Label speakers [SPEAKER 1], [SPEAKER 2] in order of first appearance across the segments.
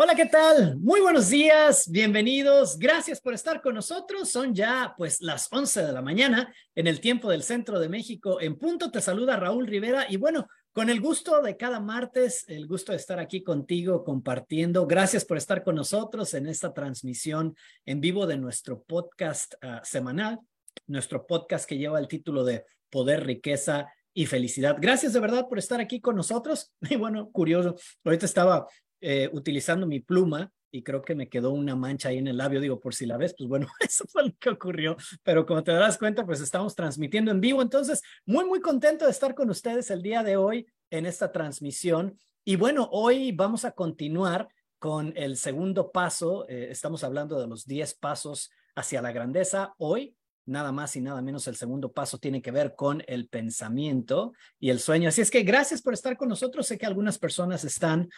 [SPEAKER 1] Hola, ¿qué tal? Muy buenos días, bienvenidos. Gracias por estar con nosotros. Son ya pues las 11 de la mañana en el tiempo del centro de México. En punto te saluda Raúl Rivera y bueno, con el gusto de cada martes, el gusto de estar aquí contigo compartiendo. Gracias por estar con nosotros en esta transmisión en vivo de nuestro podcast uh, semanal, nuestro podcast que lleva el título de Poder, Riqueza y Felicidad. Gracias de verdad por estar aquí con nosotros. Y bueno, curioso, ahorita estaba eh, utilizando mi pluma y creo que me quedó una mancha ahí en el labio, digo, por si la ves, pues bueno, eso fue lo que ocurrió, pero como te darás cuenta, pues estamos transmitiendo en vivo, entonces muy, muy contento de estar con ustedes el día de hoy en esta transmisión. Y bueno, hoy vamos a continuar con el segundo paso, eh, estamos hablando de los 10 pasos hacia la grandeza. Hoy nada más y nada menos el segundo paso tiene que ver con el pensamiento y el sueño. Así es que gracias por estar con nosotros. Sé que algunas personas están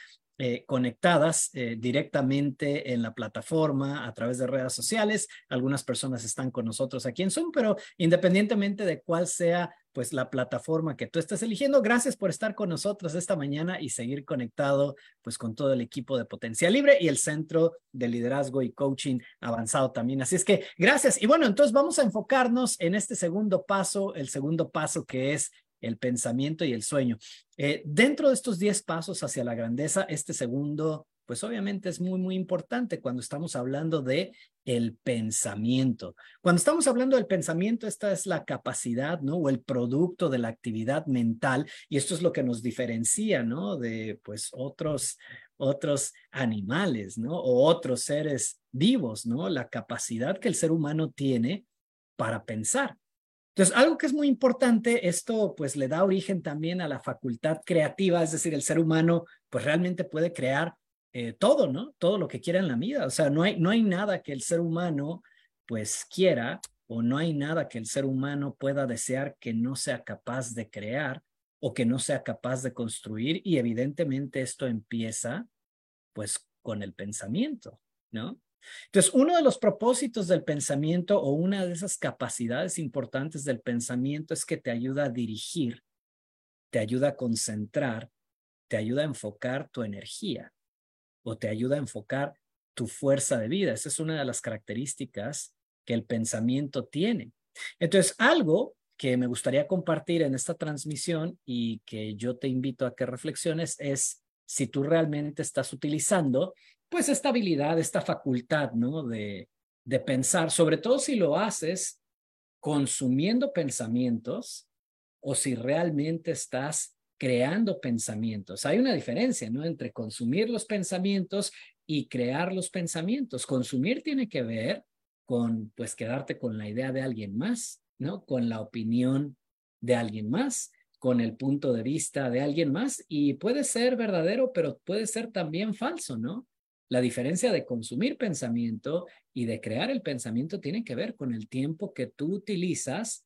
[SPEAKER 1] eh, conectadas eh, directamente en la plataforma a través de redes sociales. Algunas personas están con nosotros aquí en Zoom, pero independientemente de cuál sea pues la plataforma que tú estés eligiendo, gracias por estar con nosotros esta mañana y seguir conectado pues con todo el equipo de Potencial Libre y el Centro de Liderazgo y Coaching Avanzado también. Así es que gracias. Y bueno, entonces vamos a enfocarnos en este segundo paso, el segundo paso que es el pensamiento y el sueño. Eh, dentro de estos 10 pasos hacia la grandeza, este segundo, pues obviamente es muy, muy importante cuando estamos hablando de el pensamiento. Cuando estamos hablando del pensamiento, esta es la capacidad, ¿no? O el producto de la actividad mental y esto es lo que nos diferencia, ¿no? De, pues, otros, otros animales, ¿no? O otros seres vivos, ¿no? La capacidad que el ser humano tiene para pensar. Entonces, algo que es muy importante, esto pues le da origen también a la facultad creativa, es decir, el ser humano pues realmente puede crear eh, todo, ¿no? Todo lo que quiera en la vida. O sea, no hay, no hay nada que el ser humano pues quiera o no hay nada que el ser humano pueda desear que no sea capaz de crear o que no sea capaz de construir y evidentemente esto empieza pues con el pensamiento, ¿no? Entonces, uno de los propósitos del pensamiento o una de esas capacidades importantes del pensamiento es que te ayuda a dirigir, te ayuda a concentrar, te ayuda a enfocar tu energía o te ayuda a enfocar tu fuerza de vida. Esa es una de las características que el pensamiento tiene. Entonces, algo que me gustaría compartir en esta transmisión y que yo te invito a que reflexiones es si tú realmente estás utilizando pues esta habilidad, esta facultad, ¿no? De, de pensar, sobre todo si lo haces consumiendo pensamientos o si realmente estás creando pensamientos. Hay una diferencia, ¿no? Entre consumir los pensamientos y crear los pensamientos. Consumir tiene que ver con, pues, quedarte con la idea de alguien más, ¿no? Con la opinión de alguien más, con el punto de vista de alguien más y puede ser verdadero, pero puede ser también falso, ¿no? La diferencia de consumir pensamiento y de crear el pensamiento tiene que ver con el tiempo que tú utilizas,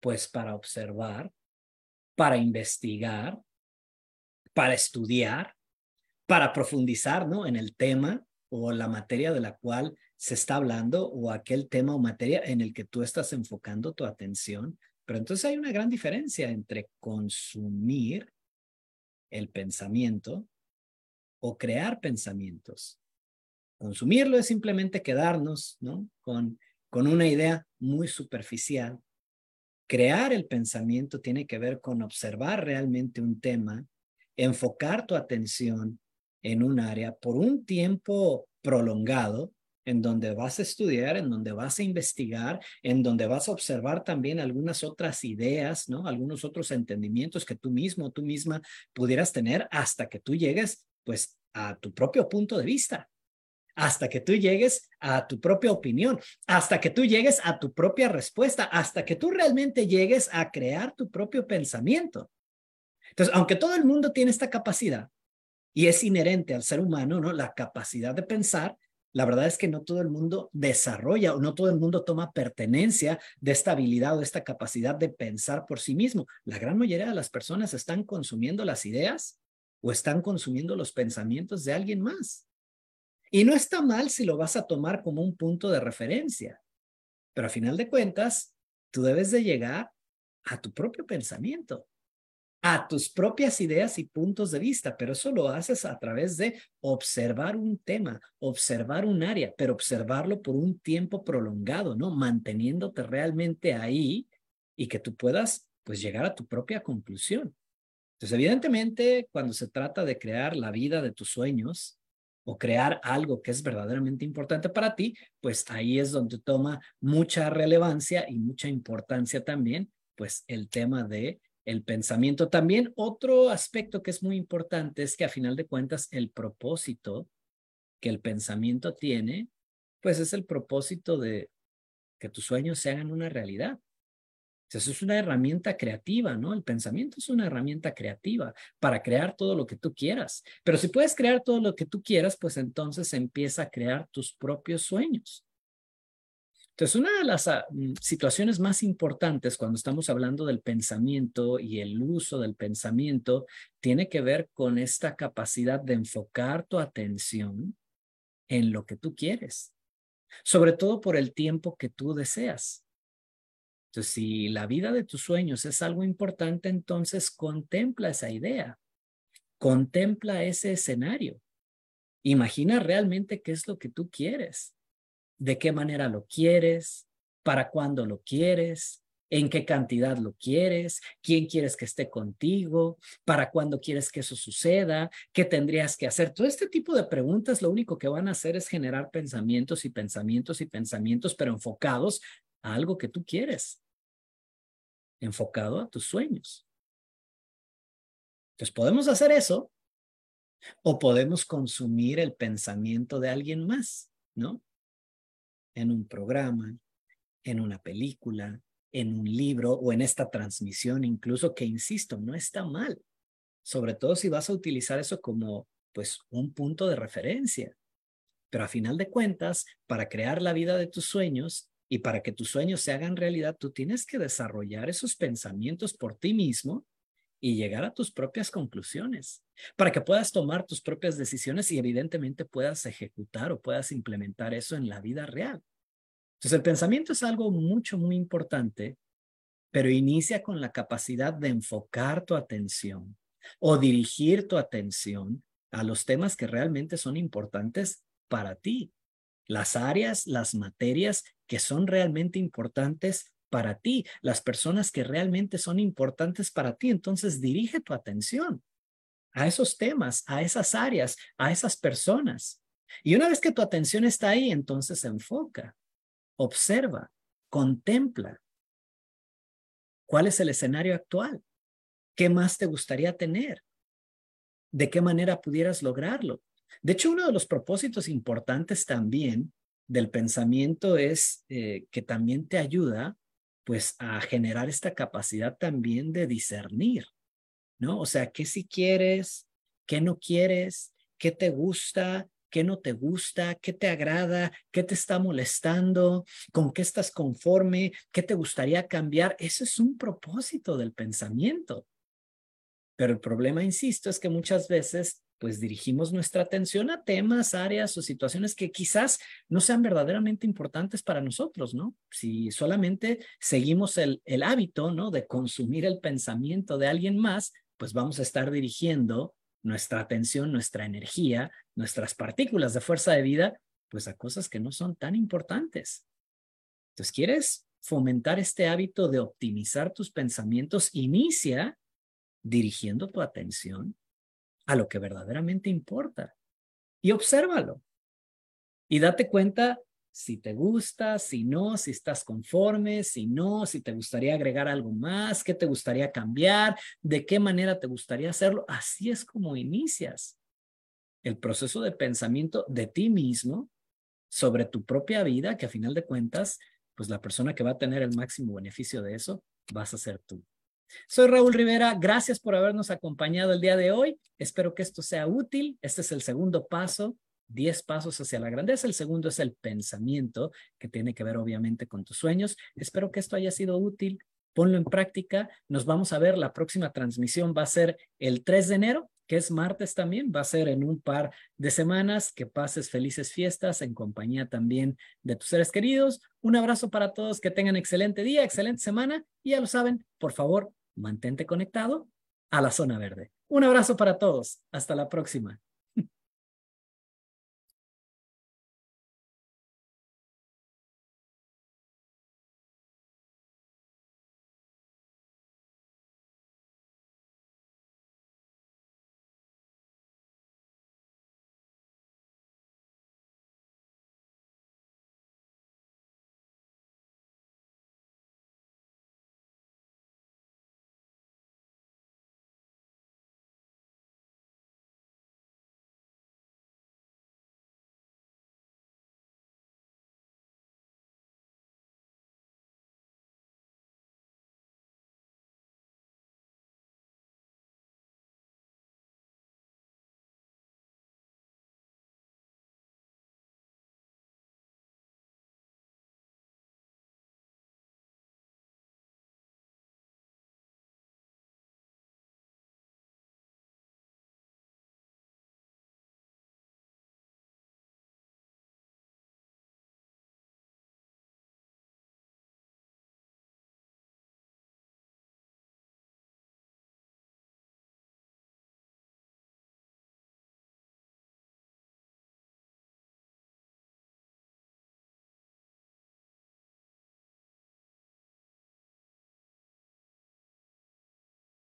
[SPEAKER 1] pues para observar, para investigar, para estudiar, para profundizar. En el tema o la materia de la cual se está hablando o aquel tema o materia en el que tú estás enfocando tu atención. Pero entonces hay una gran diferencia entre consumir el pensamiento o crear pensamientos. Consumirlo es simplemente quedarnos ¿no? con, con una idea muy superficial. Crear el pensamiento tiene que ver con observar realmente un tema, enfocar tu atención en un área por un tiempo prolongado, en donde vas a estudiar, en donde vas a investigar, en donde vas a observar también algunas otras ideas, ¿no? Algunos otros entendimientos que tú mismo, tú misma pudieras tener hasta que tú llegues pues a tu propio punto de vista, hasta que tú llegues a tu propia opinión, hasta que tú llegues a tu propia respuesta, hasta que tú realmente llegues a crear tu propio pensamiento. Entonces, aunque todo el mundo tiene esta capacidad y es inherente al ser humano, ¿no? La capacidad de pensar, la verdad es que no todo el mundo desarrolla o no todo el mundo toma pertenencia de esta habilidad o de esta capacidad de pensar por sí mismo. La gran mayoría de las personas están consumiendo las ideas o están consumiendo los pensamientos de alguien más. Y no está mal si lo vas a tomar como un punto de referencia, pero a final de cuentas, tú debes de llegar a tu propio pensamiento, a tus propias ideas y puntos de vista, pero eso lo haces a través de observar un tema, observar un área, pero observarlo por un tiempo prolongado, ¿no? Manteniéndote realmente ahí y que tú puedas, pues, llegar a tu propia conclusión. Entonces, evidentemente, cuando se trata de crear la vida de tus sueños o crear algo que es verdaderamente importante para ti, pues ahí es donde toma mucha relevancia y mucha importancia también, pues, el tema de el pensamiento. También otro aspecto que es muy importante es que a final de cuentas el propósito que el pensamiento tiene, pues es el propósito de que tus sueños se hagan una realidad. Eso es una herramienta creativa, ¿no? El pensamiento es una herramienta creativa para crear todo lo que tú quieras. Pero si puedes crear todo lo que tú quieras, pues entonces empieza a crear tus propios sueños. Entonces, una de las ah, mm, situaciones más importantes cuando estamos hablando del pensamiento y el uso del pensamiento tiene que ver con esta capacidad de enfocar tu atención en lo que tú quieres, sobre todo por el tiempo que tú deseas. Si la vida de tus sueños es algo importante, entonces contempla esa idea, contempla ese escenario, imagina realmente qué es lo que tú quieres de qué manera lo quieres, para cuándo lo quieres, en qué cantidad lo quieres, quién quieres que esté contigo, para cuándo quieres que eso suceda, qué tendrías que hacer. Todo este tipo de preguntas lo único que van a hacer es generar pensamientos y pensamientos y pensamientos, pero enfocados a algo que tú quieres, enfocado a tus sueños. Entonces podemos hacer eso o podemos consumir el pensamiento de alguien más, ¿no? en un programa, en una película, en un libro o en esta transmisión, incluso que, insisto, no está mal, sobre todo si vas a utilizar eso como pues un punto de referencia. Pero a final de cuentas, para crear la vida de tus sueños y para que tus sueños se hagan realidad, tú tienes que desarrollar esos pensamientos por ti mismo y llegar a tus propias conclusiones, para que puedas tomar tus propias decisiones y evidentemente puedas ejecutar o puedas implementar eso en la vida real. Entonces el pensamiento es algo mucho, muy importante, pero inicia con la capacidad de enfocar tu atención o dirigir tu atención a los temas que realmente son importantes para ti, las áreas, las materias que son realmente importantes para ti, las personas que realmente son importantes para ti. Entonces dirige tu atención a esos temas, a esas áreas, a esas personas. Y una vez que tu atención está ahí, entonces enfoca, observa, contempla. ¿Cuál es el escenario actual? ¿Qué más te gustaría tener? ¿De qué manera pudieras lograrlo? De hecho, uno de los propósitos importantes también del pensamiento es eh, que también te ayuda pues a generar esta capacidad también de discernir, ¿no? O sea, ¿qué si quieres? ¿Qué no quieres? ¿Qué te gusta? ¿Qué no te gusta? ¿Qué te agrada? ¿Qué te está molestando? ¿Con qué estás conforme? ¿Qué te gustaría cambiar? Eso es un propósito del pensamiento. Pero el problema, insisto, es que muchas veces pues dirigimos nuestra atención a temas, áreas o situaciones que quizás no sean verdaderamente importantes para nosotros, ¿no? Si solamente seguimos el, hábito, ¿no? De consumir el pensamiento de alguien más, pues vamos a estar dirigiendo nuestra atención, nuestra energía, nuestras partículas de fuerza de vida, pues a cosas que no son tan importantes. Entonces, ¿quieres fomentar este hábito de optimizar tus pensamientos? Inicia dirigiendo tu atención a lo que verdaderamente importa. Y obsérvalo. Y date cuenta si te gusta, si no, si estás conforme, si no, si te gustaría agregar algo más, qué te gustaría cambiar, de qué manera te gustaría hacerlo. Así es como inicias el proceso de pensamiento de ti mismo sobre tu propia vida, que a final de cuentas, pues la persona que va a tener el máximo beneficio de eso vas a ser tú. Soy Raúl Rivera, gracias por habernos acompañado el día de hoy. Espero que esto sea útil. Este es el segundo paso, 10 pasos hacia la grandeza. El segundo es el pensamiento, que tiene que ver obviamente con tus sueños. Espero que esto haya sido útil. Ponlo en práctica. Nos vamos a ver. La próxima transmisión va a ser el 3 de enero, que es martes también. Va a ser en un par de semanas. Que pases felices fiestas en compañía también de tus seres queridos. Un abrazo para todos. Que tengan excelente día, excelente semana. Y ya lo saben, por favor, mantente conectado a la zona verde. Un abrazo para todos. Hasta la próxima.